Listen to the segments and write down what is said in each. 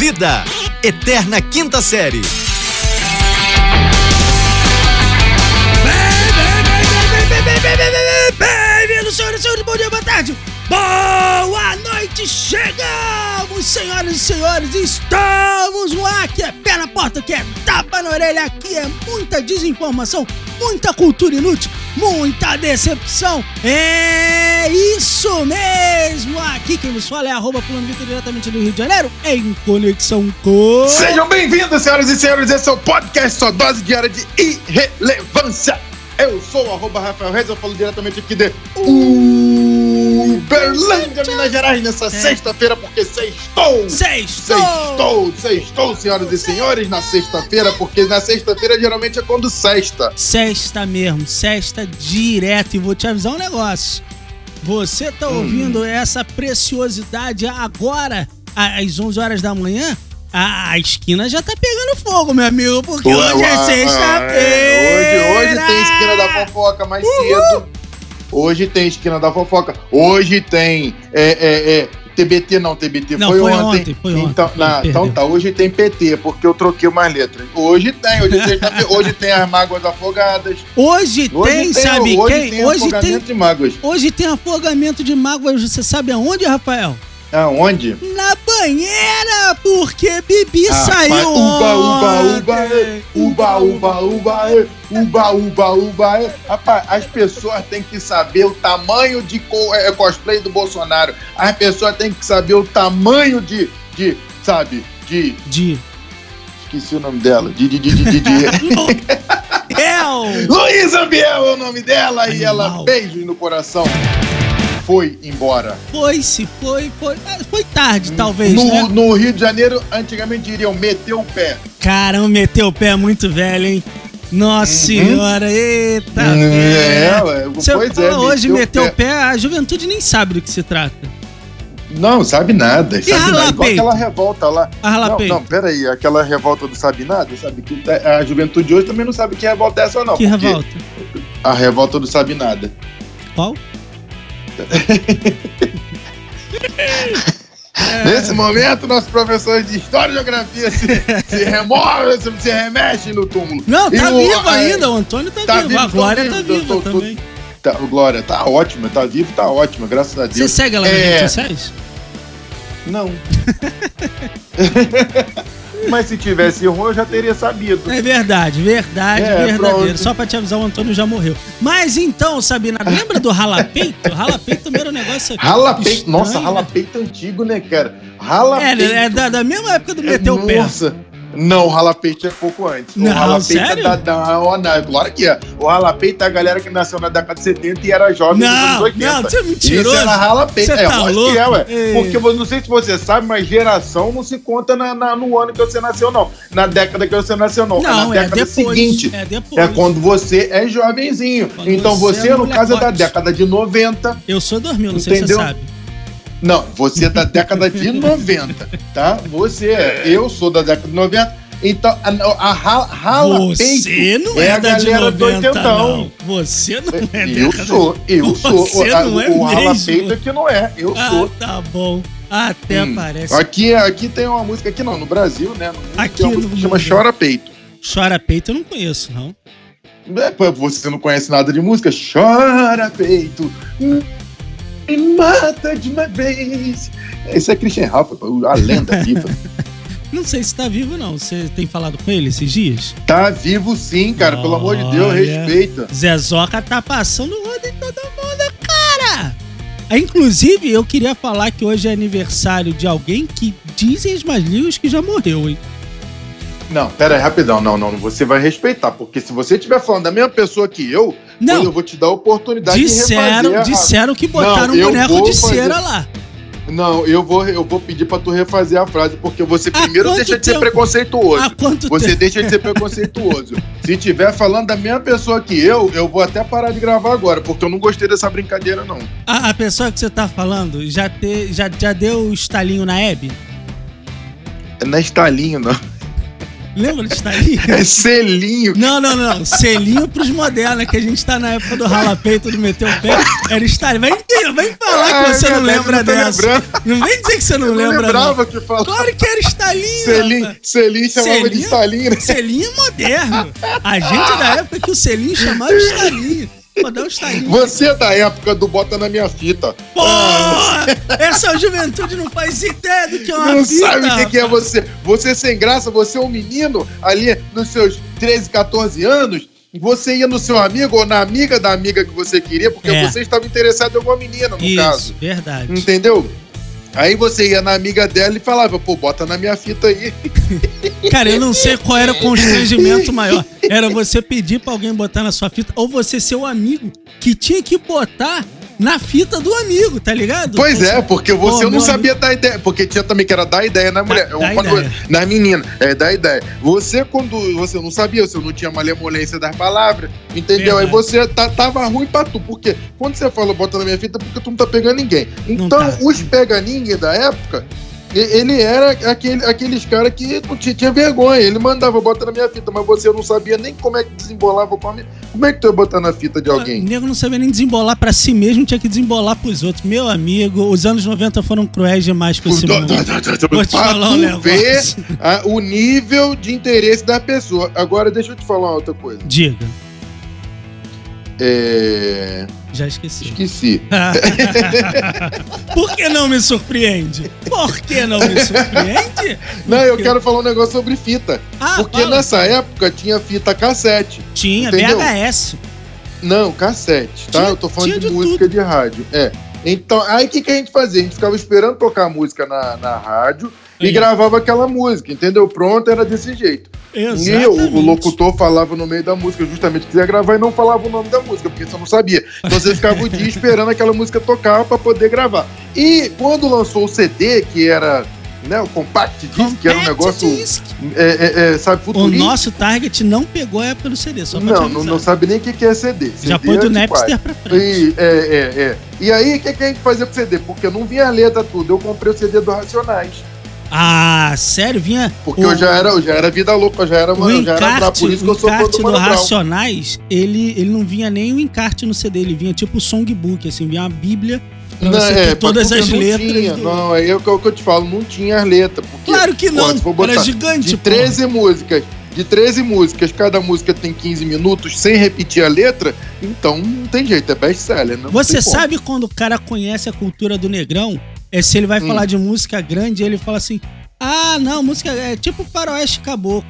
Vida, Eterna Quinta Série. Bem-vindos, senhoras e senhores, bom dia, boa tarde, boa noite, chegamos, senhoras e senhores, estamos ar, que é pé na porta, que é tapa na orelha, aqui é muita desinformação, muita cultura inútil, muita decepção, é isso mesmo, aqui quem nos fala é arroba Fulano diretamente do Rio de Janeiro, em conexão com... Sejam bem-vindos, senhoras e senhores. Esse é o podcast Sua Dose Diária de Irrelevância. Eu sou o arroba Rafael Reis, eu falo diretamente aqui de Uberlândia, Minas Gerais, nessa sexta-feira, porque sextou! Sextou! Sextou, sextou, senhoras e senhores, na sexta-feira, porque na sexta-feira geralmente é quando sexta. Sexta mesmo, sexta direto. E vou te avisar um negócio. Você tá ouvindo essa preciosidade agora, às 11 horas da manhã? A, a esquina já tá pegando fogo, meu amigo, porque hoje é ué, sexta-feira. é, Hoje, hoje tem esquina da fofoca mais cedo. Hoje tem esquina da fofoca. Hoje tem é, é, é, TBT, não, TBT Não, foi, foi ontem. ontem, foi ontem. Então, na- Perdeu. então tá, hoje tem PT, porque eu troquei umas letras. Hoje tem, hoje, é sexta-feira, hoje tem as mágoas afogadas. Hoje, Hoje tem, sabe hoje quem? Tem hoje tem. afogamento de mágoas. Hoje tem afogamento de mágoas, você sabe aonde, Rafael? Aonde? Na banheira, porque Bibi Ah, saiu uba, uba, uba, é. uba, uba, uba, é. uba, uba, uba. é. Rapaz, as pessoas têm que saber o tamanho de co- é, cosplay do Bolsonaro. As pessoas têm que saber o tamanho de, de sabe, de... De Esqueci o nome dela. De, de, de, de, de! Luísa Biel é o nome dela e ela, beijo no coração, foi embora. Foi, se foi, foi. ah, Foi tarde, talvez, no, né? no Rio de Janeiro, antigamente diriam meteu o pé. Caramba, meteu o pé muito velho, hein? Nossa senhora, eita! Uhum. É, é. ué, Você pois fala é, hoje meteu o o pé, a juventude nem sabe do que se trata. Não, sabe nada. Sabe rala nada. Igual aquela revolta lá. Não, não, peraí. Aquela revolta do sabe nada, sabe? Que a juventude de hoje também não sabe que revolta é essa, não. que revolta? A revolta do sabe nada. Qual? Nesse momento, nosso professor de História e Geografia se, se remove, se, se remexe no túmulo. Não, tá o- vivo a- ainda, o Antônio tá, tá vivo, vivo, a Glória tá viva tô- tô- também. Tá, o Glória, tá ótima, tá vivo, tá ótima, graças a Deus. Você segue ela nas É. redes sociais? Não. Mas se tivesse ruim, eu já teria sabido. É verdade, verdade, É, verdadeiro. pronto. Só pra te avisar, o Antônio já morreu. Mas então, Sabina, lembra do ralapeito? ralapeito também era um negócio. Rala peito. estranho, Nossa, né? rala peito antigo, né, cara? Rala É, peito. é da, da mesma época do Meteu o Pé. Nossa. Não, o rala peito é pouco antes. Não, o rala peito sério? é da, da, não, não, claro que é. O rala peito é a galera que nasceu na década de 70 e era jovem nos anos Não, 80. não, você é mentiroso. Isso era rala peito. Você É, tá que é, ué. Ei. Porque eu não sei se você sabe, mas geração não se conta na, na- no ano que você nasceu, não. Na década que você nasceu, não. Não, é é na década depois. seguinte. É depois. É quando você é jovenzinho. Quando então você é no caso, é da década de 90. Eu sou 2000, não sei se você Entendeu? sabe. Não, você é da década de 90, tá? Você é. Eu sou da década de 90. Então, a, a rala, rala Você peito não é, a da de galera do 90, oitentão. não. Você não é Eu década- sou, eu sou. Você O, a- não é o rala peito aqui não é, eu Ah, sou. tá bom. Até Hum. parece. Aqui, aqui tem uma música, aqui não, no Brasil, né? No mundo, Aqui tem uma música que chama mundo. Chora Peito. Chora peito eu não conheço, não. É, você não conhece nada de música? Chora peito, me mata de uma vez. Esse é Christian Ralph, a lenda viva. Não sei se tá vivo, não. Você tem falado com ele esses dias? Tá vivo sim, cara, pelo amor de Deus, Olha. respeita. Zezoca tá passando roda em todo mundo, cara! Ah, Inclusive, eu queria falar que hoje é aniversário de alguém que dizem as mais línguas que já morreu, hein? Não, pera aí, rapidão, não, não, você vai respeitar, porque se você estiver falando da mesma pessoa que eu, Não. eu vou te dar a oportunidade de Disseram, refazer. a- disseram que botaram Não, um boneco de fazer- cera lá. Não, eu vou, eu vou pedir pra tu refazer a frase, porque você primeiro deixa de ser preconceituoso. Há quanto Você tempo? deixa de ser preconceituoso. Se estiver falando da mesma pessoa que eu, eu vou até parar de gravar agora, porque eu não gostei dessa brincadeira, não. A, a pessoa que você tá falando já, te, já, já deu o estalinho na Hebe? Não é estalinho, não. Lembra de estalinho? É selinho. Não, não, não. Selinho pros modernos, que a gente tá na época do ralapeito, do meteu o pé. Era estalinho. Vem, vem falar que Ai, você não verdade, lembra não dessa. lembrando. Não vem dizer que você não Eu não lembra, lembrava não. que falava. Claro que era estalinho. Selinho, selinho chamava de Selinho? estalinho. né? Selinho moderno. A gente da época que o selinho chamava de estalinho. Dá um estalinho. Você é da época do Bota na Minha Fita. Pô, essa juventude não faz ideia do que é uma Não fita. sabe o que, que é você. Você sem graça, você é um menino ali nos seus 13, 14 anos. Você ia no seu amigo ou na amiga da amiga que você queria, porque É. você estava interessado em alguma menina, no Isso, caso. verdade. Entendeu? Aí você ia na amiga dela e falava, pô, bota na minha fita aí. Cara, eu não sei qual era o constrangimento maior. Era você pedir pra alguém botar na sua fita, ou você ser o amigo que tinha que botar na fita do amigo, tá ligado? Pois é, porque você Pô, não sabia dar ideia. Porque tinha também que era dar ideia na mulher. dá ou quando- ideia. Na menina. É, dar ideia. Você, quando você não sabia, você não tinha malemolência das palavras, entendeu? Aí Verdade. você tá- tava ruim pra tu. Porque quando você fala bota na minha fita, é porque tu não tá pegando ninguém. Então, tá. os pega-ninguém da época. Ele era aquele, aqueles caras que não tinha, tinha vergonha. Ele mandava bota na minha fita, mas você não sabia nem como é que desembolava o nome. Como é que tu ia botar na fita de O alguém? nego não sabia nem desembolar pra si mesmo, tinha que desembolar pros outros. Meu amigo, os anos 90 foram cruéis demais com esse mundo. Vou te Pra falar um negócio. ver ah, o nível de interesse da pessoa. Agora, deixa eu te falar uma outra coisa. Diga, É... já esqueci. Esqueci. Por que não me surpreende? Por que não me surpreende? Não, eu quero falar um negócio sobre fita. Ah, Porque fala. nessa época tinha fita cassete. Tinha Entendeu? VHS. Não, cassete, tá? Tinha- eu tô falando de, de música de rádio. É. Então, aí o que, que a gente fazia? A gente ficava esperando tocar a música na, na rádio e gravava aquela música, entendeu? Pronto, era desse jeito. E o, Exatamente. o locutor falava no meio da música, justamente que quiser gravar e não falava o nome da música, porque você não sabia. Então você ficava o dia esperando aquela música tocar para poder gravar. E quando lançou o CD, que era né, o Compact Disc, que era um Compact negócio, é, é, é, sabe, O nosso target não pegou a época do CD, só Não, não, não sabe nem o que que é CD. Já CD foi do é Napster antipático. pra frente. E, é, é, é. E aí, o que, que a gente fazia com o CD? Porque não vinha a letra tudo. Eu comprei o CD do Racionais. Ah, sério? Vinha. Porque o, eu já era, eu já era vida louca, já era, mano, eu já era encarte, Por isso que eu sou fã encarte do. Racionais, ele, ele não vinha nem o encarte no CD, ele vinha tipo songbook, assim, vinha uma bíblia ter é, todas as não letras. Tinha, do- Não, aí é o que eu te falo, não tinha as letras. Porque, Claro que não, pô, era gigante, De porra. 13 músicas, de 13 músicas, cada música tem 15 minutos, sem repetir a letra, então não tem jeito, é best-seller. não Você sabe quando o cara conhece a cultura do negrão? É se ele vai Hum. falar de música grande, ele fala assim: Ah, não, música é tipo faroeste caboclo.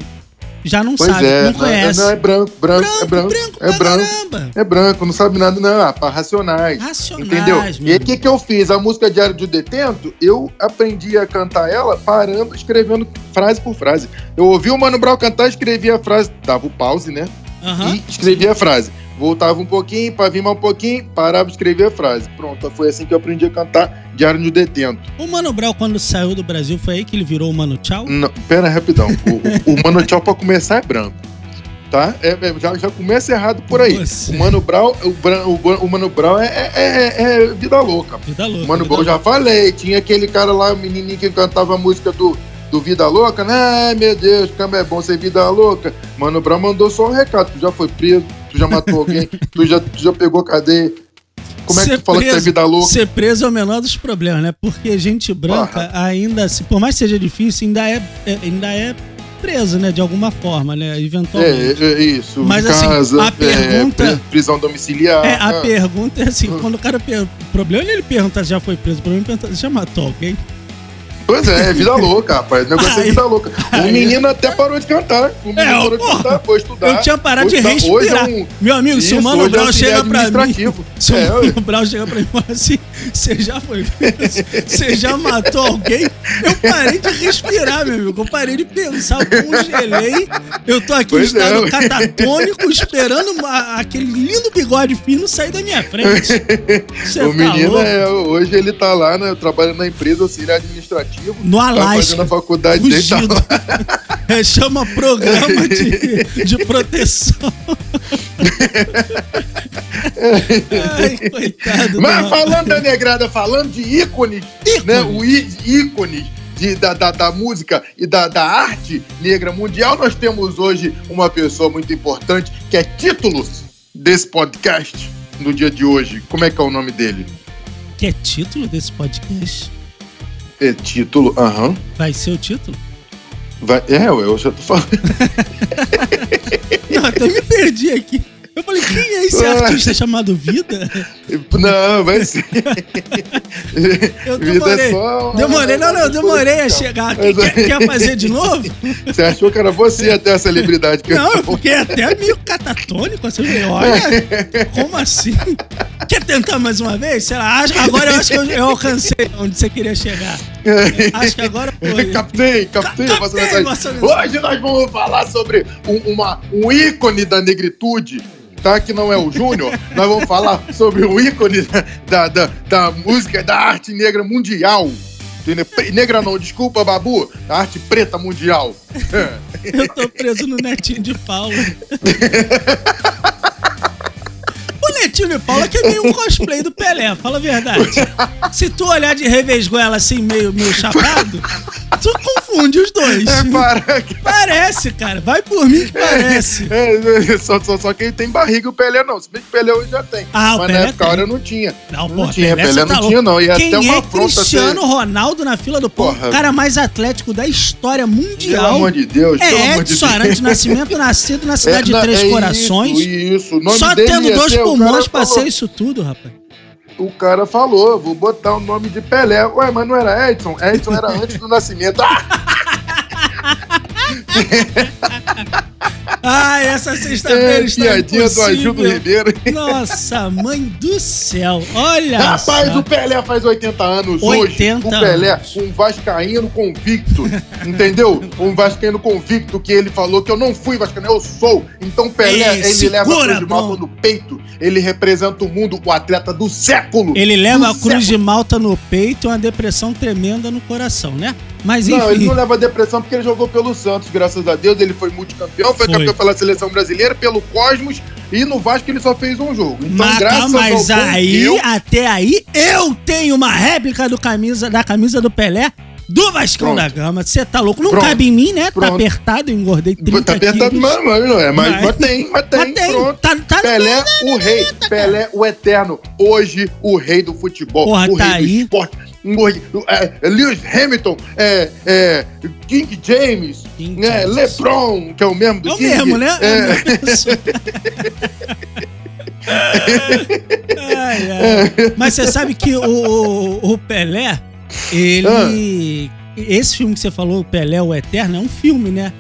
Já não Pois sabe, é, não conhece. Não, é branco, branco, branco, é branco, branco é branco. caramba. É branco, não sabe nada, não. Ah, para racionais. Racionais, Entendeu? meu E aí, o que, que eu fiz? A música Diário de Detento, eu aprendi a cantar ela parando, escrevendo frase por frase. Eu ouvi o Mano Brown cantar, escrevia a frase, dava o pause, né? E escrevia a frase. Voltava um pouquinho, pra vir mais um pouquinho, parava, escrevia a frase. Pronto, foi assim que eu aprendi a cantar Diário de Detento. O Mano Brown, quando saiu do Brasil, foi aí que ele virou o Mano Tchau? Não, pera, rapidão. O, o, o Mano Tchau, pra começar, é branco. Tá? É, é, já, já começa errado por aí. Você. O Mano Brown, o, o, o Mano Brown é, é- é- é vida louca. Vida louca. Mano, vida eu já falei, tinha aquele cara lá, o menininho que cantava a música do, do Vida Louca, né? Ai, meu Deus, como é bom ser vida louca. Mano Brown mandou só um recado, já foi preso, tu já matou alguém, tu já, tu já pegou cadeia. Como é que tu fala que tu é preso- vida louca? Ser preso é o menor dos problemas, né? Porque gente branca ainda, se por mais que seja difícil, ainda é, é- ainda é preso, né? De alguma forma, né? Eventualmente. É, é isso, Mas, assim, casa, a é, pergunta- pri- prisão domiciliar. É, a ah. pergunta é assim, quando o cara per... o problema é ele perguntar se já foi preso, o problema é perguntar se já matou alguém. Pois é, é vida louca, rapaz. O negócio é vida louca. O menino até parou de cantar. O menino É, parou de porra, cantar, foi estudar. Eu tinha parado de estudar. Hoje é respirar. um- Meu amigo, se o Isso, Mano é Brown auxiliar chega pra mim. Se o É, Mano Brown chega pra mim e fala assim: você já foi? Você já matou alguém? Eu parei de respirar, meu amigo. Eu parei de pensar, eu congelei. Eu tô aqui Pois é, estado ué. catatônico, esperando a- aquele lindo bigode fino sair da minha frente. Você o tá menino, é, hoje ele tá lá, né, trabalhando na empresa auxiliar administrativo. No Tá Alasca. a faculdade dele. Tá Fugido. É, chama programa de, de proteção. Ai, coitado. Mas do- falando da negrada, falando de ícones, Ícone. né? O ícones. de, da, da, da música e da, da arte negra mundial, nós temos hoje uma pessoa muito importante que é título desse podcast no dia de hoje. Como é que é o nome dele? Que é título desse podcast? É título, aham. Vai ser o título? Vai, é, eu já tô falando. Não, até me perdi aqui. Eu falei, quem é esse artista chamado Vida? Não, vai ser. Eu Vida demorei. é só. Demorei, não, não, eu demorei a chegar aqui. Quer, quer fazer de novo? Você achou que era você até a celebridade que Não, eu fiquei até meio catatônico. Assim, olha, como assim? Quer tentar mais uma vez? Sei lá, agora eu acho que eu, eu alcancei onde você queria chegar. Acho que agora foi. Captei, captei, Ca-. Hoje nós vamos falar sobre um, uma, um ícone da negritude, tá? Que não é o Júnior. nós vamos falar sobre um ícone da, da, da, música, da arte negra mundial. Negra não, desculpa, Babu. Da arte preta mundial. Eu tô preso no Netinho de Paula. O Netinho de Paula que é meio um cosplay do Pelé, fala a verdade. Se tu olhar de revesguela assim, meio, meio chapado, tu confunde os dois. É, para. Parece, cara. Vai por mim que parece. É, só, só, só quem tem barriga o Pelé não. Se bem que o Pelé hoje já tem. Ah, o Mas Pelé na época hora não tinha. Não, não porra, tinha, Pelé, você não tá tinha, não. E Quem até uma é Cristiano Ronaldo na fila do pão? O cara mais atlético da história Pelo mundial. amor de Deus, pelo É de Edson Deus. Arantes Nascimento, nascido na cidade de na- Três é Corações. Isso, isso. Só tendo ia dois pulmões falou- ser isso tudo, rapaz. O cara falou, vou botar o nome de Pelé. Ué, mas não era Edson? Edson era antes do nascimento. Ah, Ai, essa sexta-feira é, está piadinha do impossível. Ribeiro. Nossa, mãe do céu. Olha Rapaz, só. o Pelé faz 80 anos 80 hoje. O Pelé, anos. um vascaíno convicto, entendeu? Um vascaíno convicto que ele falou que eu não fui vascaíno, eu sou. Então Pelé, Ei, ele leva a cruz de malta no peito. Ele representa o mundo, o atleta do século. Ele leva a cruz de século. malta no peito e uma depressão tremenda no coração, né? Mas enfim. Não, ele não leva depressão porque ele jogou pelo Santos, graças a Deus. Ele foi multicampeão, foi, Foi. campeão pela seleção brasileira, pelo Cosmos e no Vasco ele só fez um jogo. Então, Mas, graças mas ao aí, Deus, até aí, eu tenho uma réplica do camisa, da camisa do Pelé do Vascão Pronto. da Gama. Você tá louco? Não Pronto. cabe em mim, né? Tá Pronto. apertado, eu engordei 30 tá apertado, quilos. mas, mas, não é, mas, Mas- mas tem, mas tem, Mas pronto. tá, tá Pelé, o rei. Pelé, o eterno. Hoje, o rei do futebol. Porra, o tá rei aí. do esporte. O rei- é, é, Lewis Hamilton, é, é, King James, King né, James. LeBron, que é o mesmo do É o King. mesmo, né? É É. Ai, ai. Mas você sabe que o, o, o Pelé, ele. Ah. Esse filme que você falou, o Pelé, o Eterno, é um filme, né?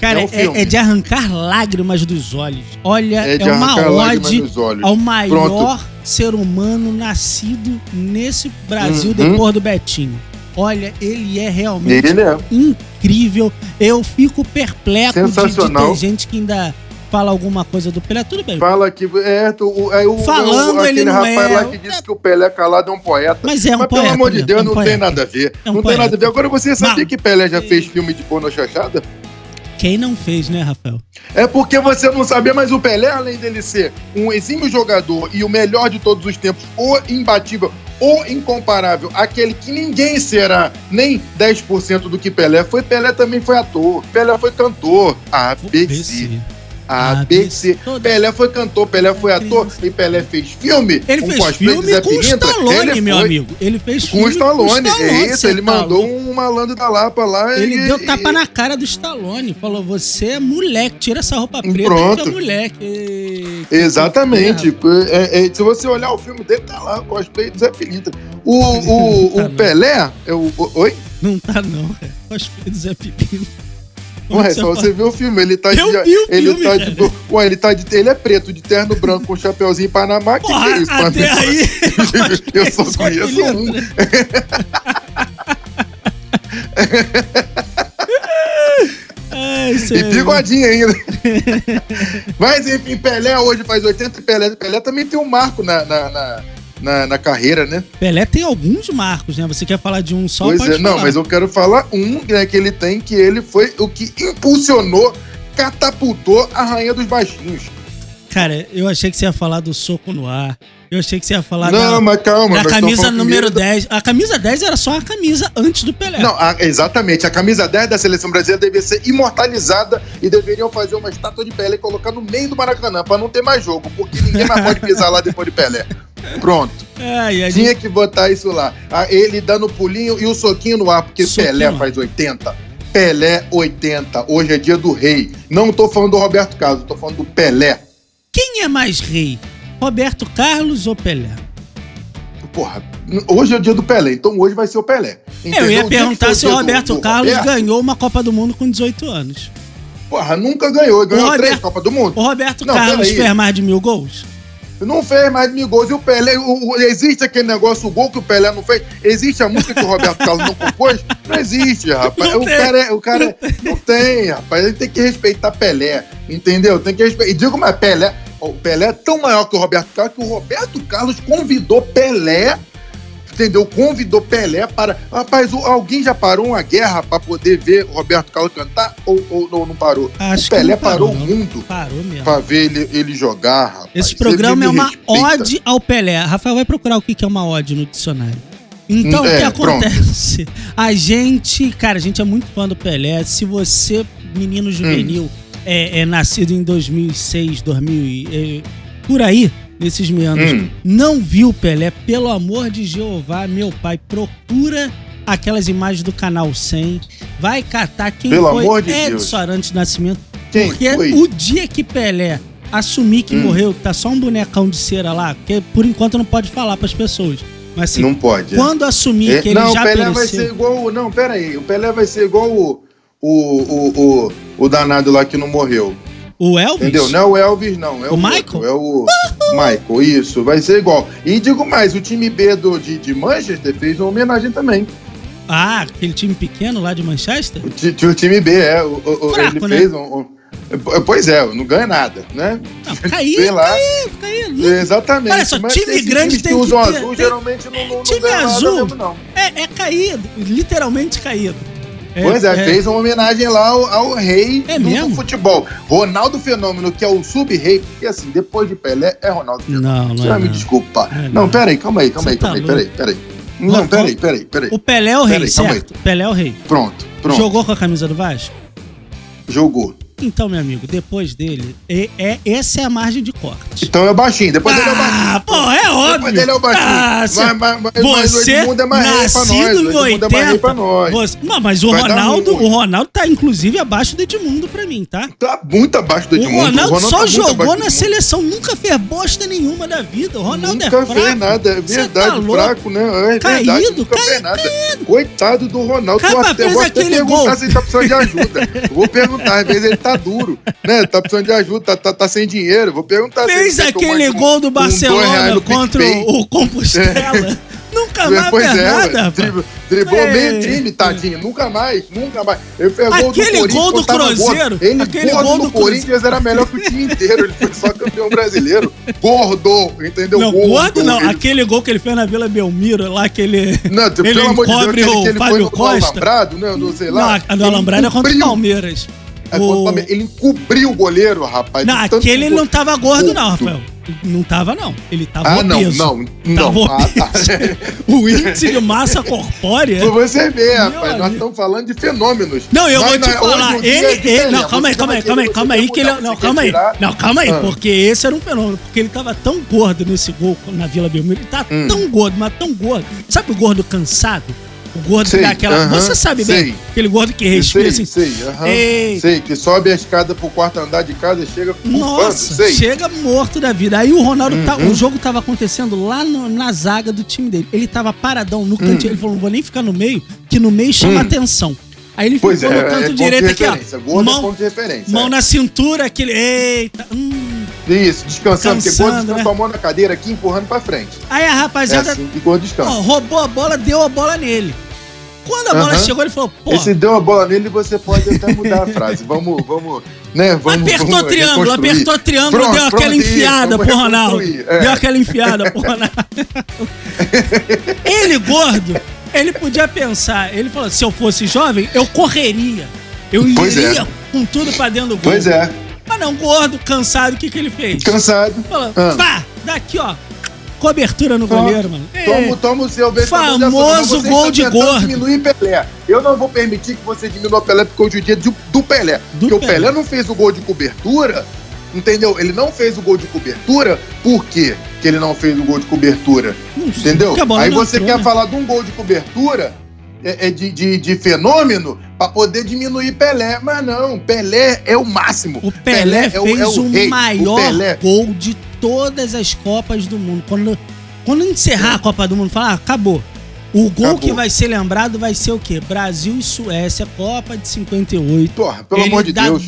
Cara, É é, um filme. é de arrancar lágrimas dos olhos. Olha, é é, uma ode ao maior Pronto. Ser humano nascido nesse Brasil Uhum. depois do Betinho. Olha, ele é realmente Ele é. incrível. Eu fico perplexo de, de ter gente que ainda fala alguma coisa do Pelé. Tudo bem. Fala que é, tu- o, é o, Falando, o, aquele ele não rapaz é. lá que disse que o Pelé calado é um poeta. Mas é um Mas poeta. pelo amor de mesmo, Deus, é um não poeta. tem nada a ver. É um não poeta. tem nada a ver. Agora você sabia que Pelé já fez filme de porno chachada? Quem não fez, né, Rafael? É porque você não sabia, mas o Pelé, além dele ser um exímio jogador e o melhor de todos os tempos, o imbatível, o incomparável, aquele que ninguém será nem 10% do que Pelé foi, Pelé também foi ator, Pelé foi cantor, ABC, ABC. Toda- Pelé foi cantor, Pelé foi ator e Pelé fez filme. Ele um fez filme com o Pilintra, Stallone, ele meu foi amigo. Ele fez Com o filme Stallone, é isso, ele tá mandou louco. um malandro da Lapa lá Ele e, deu tapa na cara do Stallone. Falou: você é moleque, tira essa roupa preta Pronto. que é moleque. Exatamente. É, é, se você olhar o filme dele, tá lá, cosplay do Zé Pilintra. O, o, Tá o. Pelé, é o, o- oi? Não tá, não, cara. Cosplay do Zé Pepino. Ué, só você ver o filme, ele tá Eu de. ele filme, tá de. Ué, ele tá de. Ele é preto, de terno branco, com chapeuzinho Panamá. Que que é isso, até aí. Eu só Zé conheço um. Ai, E bigodinho ainda. Mas enfim, Pelé hoje faz 80 e Pelé. Pelé também tem um marco na, na, na, na- na carreira, né? Pelé tem alguns marcos, né? Você quer falar de um só? pois é, não, falar. mas eu quero falar um né, que ele tem, que ele foi o que impulsionou, catapultou a rainha dos baixinhos. Cara, eu achei que você ia falar do soco no ar. Eu achei que você ia falar Não, da, mas calma. da camisa número primeiro 10. A camisa 10 era só a camisa antes do Pelé. Não, a- exatamente. A camisa 10 da seleção brasileira devia ser imortalizada e deveriam fazer uma estátua de Pelé e colocar no meio do Maracanã pra não ter mais jogo, porque ninguém mais pode pisar lá depois de Pelé. Pronto. Ai, ai, Tinha que botar isso lá. Ah, Ele dando pulinho e o soquinho no ar, porque Soquinho Pelé faz 80. Pelé 80. Hoje é dia do rei. Não tô falando do Roberto Carlos, tô falando do Pelé. Quem é mais rei? Roberto Carlos ou Pelé? Porra, hoje é o dia do Pelé, então hoje vai ser o Pelé. eu Entendeu? ia O dia que perguntar se o dia do- Roberto do Carlos Roberto, ganhou uma Copa do Mundo com 18 anos. Porra, nunca ganhou. Ganhou O três Roberto- Copas do Mundo. O Roberto Não, Carlos fez mais de mil gols? Não fez mais mil gols. E o Pelé, o- o- existe aquele negócio, o gol que o Pelé não fez? Existe a música que o Roberto Carlos não compôs? Não existe, rapaz. Não o tem. cara, é- o cara é- não tem, rapaz. Ele tem que respeitar Pelé, entendeu? Tem que respeitar. E digo mais, Pelé, o Pelé é tão maior que o Roberto Carlos que o Roberto Carlos convidou Pelé. Entendeu? Convidou Pelé para. Rapaz, alguém já parou uma guerra para poder ver Roberto Carlos cantar? Ou, ou não, não parou? Acho o que Pelé parou, parou o mundo Parou mesmo. para ver ele, ele jogar, rapaz. Esse programa é uma respeita. ode ao Pelé. Rafael vai procurar o que é uma ode no dicionário. Então, É, o que acontece? A gente, cara, a gente é muito fã do Pelé. Se você, menino juvenil, Hum. é, é nascido em 2006, 2000, e- é, por aí, nesses meandros, Hum. não viu Pelé, pelo amor de Jeová, meu pai, procura aquelas imagens do canal 100, vai catar quem Pelo foi amor de Edson. Arantes do Nascimento. Quem porque foi? o dia que Pelé assumir que Hum. morreu, tá só um bonecão de cera lá, porque por enquanto não pode falar pras pessoas. Mas assim, Não pode. quando assumir É, que ele não, já o Pelé vai pereceu... ser igual. o- Não, pera aí. O Pelé vai ser igual o, o, o, o, o danado lá que não morreu. O Elvis? Entendeu? Não é o Elvis, não. É O o, Michael? outro, é o Michael, isso. Vai ser igual. E digo mais: o time B do, de, de Manchester fez uma homenagem também. Ah, aquele time pequeno lá de Manchester? O, ti- o time B, é. O, o- Fraco, ele né? fez um, um- Pois é, não ganha nada, né? Não, Sei caído, lá. caído, caído. Exatamente. Olha só, time grande tem que que usam ter- azul, tem- geralmente não, não, não time ganha nada azul. mesmo, não. É, é caído, literalmente caído. Pois é, fez uma homenagem lá ao, ao rei É do, do futebol. Ronaldo Fenômeno, que é o sub-rei, porque assim, depois de Pelé é Ronaldo Fenômeno. Não, não Você é. vai me desculpar. É, não, não. peraí, calma aí, calma aí, calma tá aí, peraí, peraí. Não, peraí, peraí, peraí. O Pelé é o rei, Peraí, certo? Pelé é o rei. Pronto, pronto. Jogou com a camisa do Vasco? Jogou. Então, meu amigo, depois dele, é, é- essa é a margem de corte. Então é o baixinho, depois ele é o baixinho. Ah, pô, é óbvio. Depois dele é o baixinho. Ah, mas, mas, mas, mas Você, o Edmundo é mais rei pra nós. nascido O em Edmundo é mais rei 80. pra nós. Você, não, mas o Vai Ronaldo, o Ronaldo tá inclusive abaixo do Edmundo pra mim, tá? Tá muito abaixo do O Edmundo. Ronaldo, só tá jogou na Edmundo. seleção, nunca fez bosta nenhuma da vida. O Ronaldo é Nunca fraco. fez nada, é Cê verdade, tá fraco, né? É verdade, Caído, nunca cai- fez nada. Coitado do Ronaldo. Eu até, vou até perguntar gol. se ele tá precisando de ajuda. Vou perguntar, às vezes ele tá duro, né? Tá precisando de ajuda, tá, tá, tá sem dinheiro. Vou perguntar se Fez tomar aquele um- gol do um Barcelona no contra o, Compostela. Nunca mais Pois é, nada, dribou, driblou É. meio time, tadinho. Nunca mais, nunca mais. Ele fez gol do Aquele gol do tava gordo. Cruzeiro, Ele aquele gordo gol no do Corinthians era melhor que o time inteiro. Ele foi só campeão brasileiro. Gordo, entendeu? Não, gordo não. Ele- Aquele gol que ele fez na Vila Belmiro, lá que ele. Não, ele pelo amor de Deus, o que ele Fábio foi no, no Costa. Alambrado, né? Não sei Não, lá. a do Ele Alambrado é contra o Palmeiras. É o. Ele encobriu o goleiro, rapaz. Não, aquele ele não tava gordo, não. Rafael. Não tava, não. Ele tava Ah, não, obeso. não, não. Tava Ah, tá. o índice de massa corpórea. Pra você ver, rapaz, nós estamos falando de fenômenos. Não, eu vou te falar. hoje Ele, é ele, não, calma aí, calma aí, calma aí, calma aí que ele, não, calma aí. Não, calma aí, Ah. porque esse era um fenômeno, porque ele tava tão gordo nesse gol na Vila Belmiro, ele tá Hum. tão gordo, mas tão gordo. Sabe o gordo cansado? O gordo Sei, que dá aquela, aham, você sabe bem, sei. aquele gordo que respira sei, assim. sei, aham. Ei. sei, que sobe a escada pro quarto andar de casa e chega Nossa, sei. chega morto da vida. Aí o Ronaldo, tá, Uhum. o jogo tava acontecendo lá no- na zaga do time dele. Ele tava paradão no cantinho. Ele falou: não vou nem ficar no meio, que no meio chama Hum. atenção. Aí ele Pois ficou é, no é canto ponto direito aqui, ó. Gordo é Mão, ponto de referência. mão é. na cintura, aquele. Eita. Hum. Isso, descansando, porque Cansando, gordo fica né? com a mão na cadeira aqui empurrando pra frente. Aí a É rapaziada assim que gordo descansa. ó, roubou a bola, deu a bola nele. Quando a bola chegou, ele falou: pô, E se deu a bola nele, você pode até mudar a frase. Vamos, vamos, né? Vamos, apertou vamos triângulo, apertou triângulo, Pronto, deu aquela pronto, enfiada pro Ronaldo. é. Deu aquela enfiada pro Ronaldo. ele, gordo, ele podia pensar, ele falou: se eu fosse jovem, eu correria. Eu Pois iria é. com tudo pra dentro do gol. Pois é. Mas não, gordo, cansado, o que que ele fez? Cansado. Falou, Ah. pá, daqui, ó. Cobertura no Toma, goleiro, mano. Toma, É, toma o seu Famoso gol de gordo. diminuir Pelé. Eu não vou permitir que você diminua o Pelé, porque hoje é dia de- do Pelé. Do porque o Pelé. Pelé não fez o gol de cobertura, entendeu? Ele não fez o gol de cobertura, por quê que ele não fez o gol de cobertura? Entendeu? Aí você entrou, quer né? falar de um gol de cobertura de, de, de fenômeno pra poder diminuir Pelé. Mas não, Pelé é o máximo. O Pelé, é o- fez é o o, rei. O maior Pelé- gol de todas as Copas do Mundo. Quando, quando encerrar a Copa do Mundo, falar, ah, acabou. O gol Acabou. que vai ser lembrado vai ser o quê? Brasil e Suécia, Copa de 58. Porra, pelo Ele amor de Deus.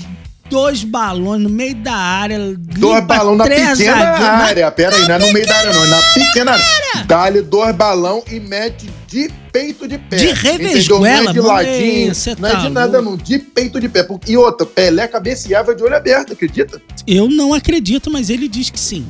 Dois balões no meio da área. Dois balão na pequena zagueiros, na área. Pera aí, não é no meio da área, não. É na pequena área. Dá-lhe dois balão e mete de peito de pé. De revesguela, Não é de ladinho, cê não é tá de nada, louco. não. De peito de pé. E outra, Pelé cabeceava de olho aberto, acredita? Eu não acredito, mas ele diz que sim.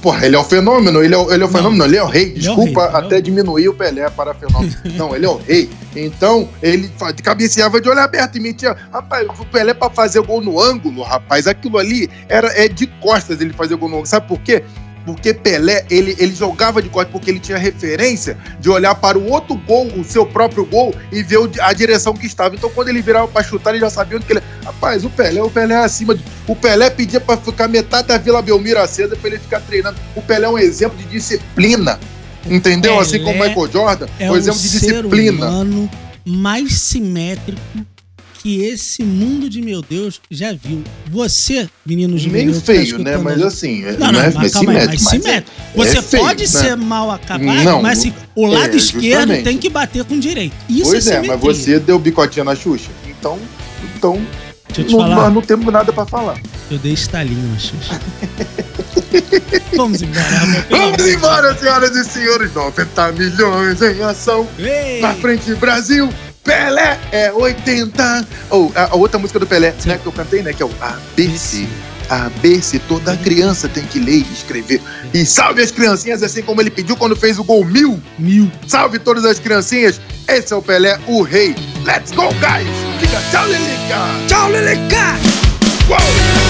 Porra, ele é o fenômeno, ele é o, ele é o Não. fenômeno, ele é o rei. Ele é o Desculpa rei, ele é o até diminuir o Pelé para fenômeno. Não, ele é o rei. Então, ele cabeceava de olho aberto e metia. Rapaz, o Pelé para fazer gol no ângulo, rapaz, aquilo ali era é de costas ele fazer gol no ângulo. Sabe por quê? Porque Pelé, ele, ele jogava de costas porque ele tinha referência de olhar para o outro gol, o seu próprio gol, e ver a direção que estava. Então, quando ele virava para chutar, ele já sabia onde que ele. Rapaz, o Pelé, o Pelé é acima de. O Pelé pedia para ficar metade da Vila Belmiro acesa para ele ficar treinando. O Pelé é um exemplo de disciplina. Entendeu? Pelé assim como o Michael Jordan, É um exemplo de ser disciplina. humano mais simétrico que esse mundo de meu Deus já viu. Você, menino juvenil, Meio tá feio, né? escutando Mas assim, Não, não, não, é mas calma aí, mas simétrico, mas é-. Você é feio, pode né? ser mal acabado, Não, mas assim, o lado é, esquerdo justamente. tem que bater com o direito. Isso Pois é é, mas você deu bicotinha na Xuxa. Então, então Deixa eu te não- falar, não temos nada pra falar. eu dei estalinho na Xuxa. Vamos embora, amor Vamos de embora, senhoras e senhores. 90 milhões em ação. Ei! Na frente, Brasil. Pelé é 80. Ou a, a outra música do Pelé, Sim. né, que eu cantei, né, que é o ABC. ABC, toda criança tem que ler e escrever. E salve as criancinhas, assim como ele pediu quando fez o gol mil. Mil. Salve todas as criancinhas. Esse é o Pelé, o rei. Let's go, guys. Diga tchau, Lilica. Tchau, Leleca! Uou.